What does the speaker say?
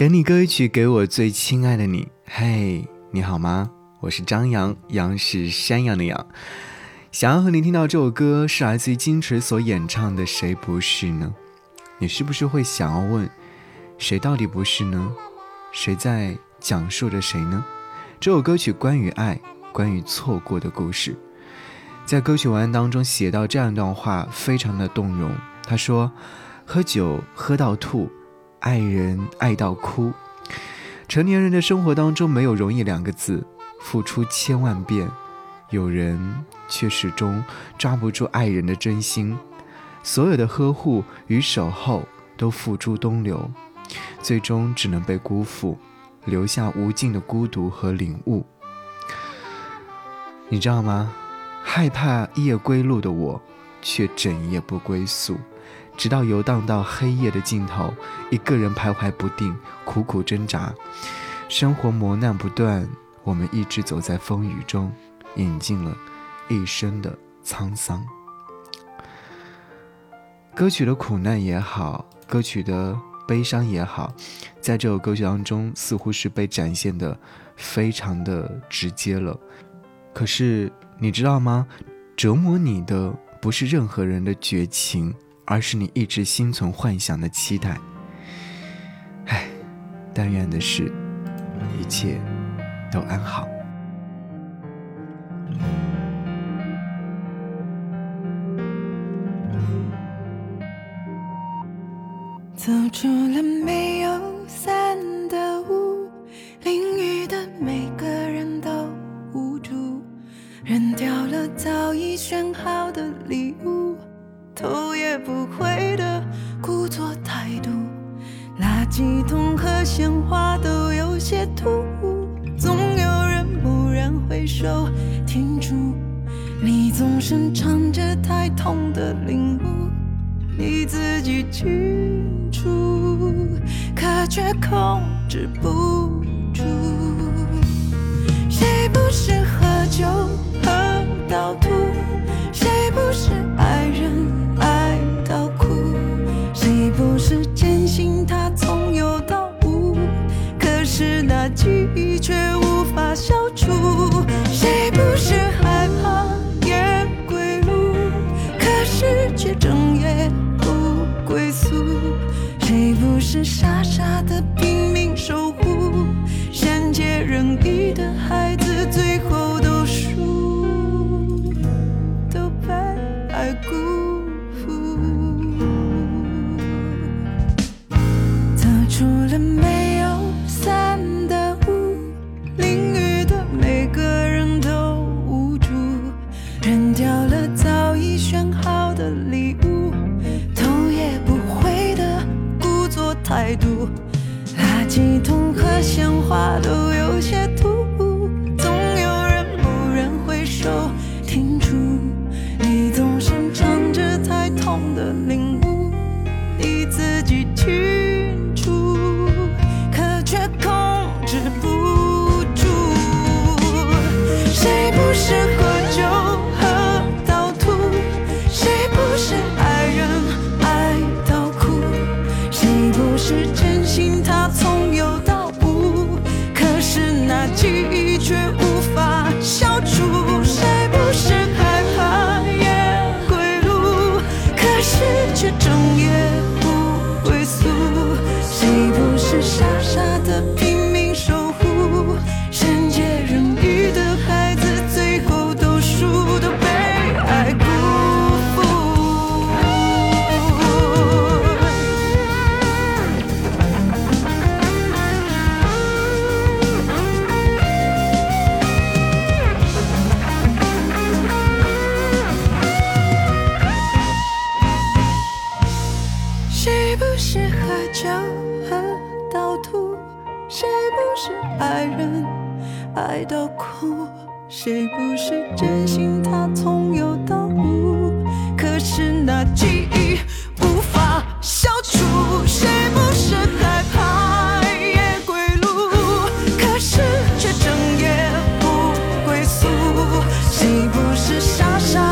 给你歌曲，给我最亲爱的你。嘿，你好吗？我是张扬，杨是山羊的羊。想要和你听到这首歌，是来自于金池所演唱的《谁不是呢》。你是不是会想要问，谁到底不是呢？谁在讲述着谁呢？这首歌曲关于爱，关于错过的故事。在歌曲文案当中写到这样一段话，非常的动容。他说：“喝酒喝到吐。”爱人爱到哭，成年人的生活当中没有容易两个字，付出千万遍，有人却始终抓不住爱人的真心，所有的呵护与守候都付诸东流，最终只能被辜负，留下无尽的孤独和领悟。你知道吗？害怕夜归路的我，却整夜不归宿。直到游荡到黑夜的尽头，一个人徘徊不定，苦苦挣扎，生活磨难不断，我们一直走在风雨中，饮尽了一生的沧桑。歌曲的苦难也好，歌曲的悲伤也好，在这首歌曲当中，似乎是被展现的非常的直接了。可是你知道吗？折磨你的不是任何人的绝情。而是你一直心存幻想的期待。唉，但愿的是，一切都安好。走出了没有伞的屋，淋雨的每个人都无助，扔掉了早已选好的礼物。头学不会的故作态度，垃圾桶和鲜花都有些突兀，总有人蓦然回首停住。你总是唱着太痛的领悟，你自己清楚，可却控制不除了没有伞的屋，淋雨的每个人都无助。扔掉了早已选好的礼物，头也不回的故作态度。垃圾桶和鲜花都有些突兀，总有人蓦然回首停住。你总是唱着太痛的领悟，你自己去。笑到吐，谁不是爱人？爱到哭，谁不是真心？他从有到无，可是那记忆无法消除。谁不是害怕夜归路？可是却整夜不归宿。谁不是傻傻？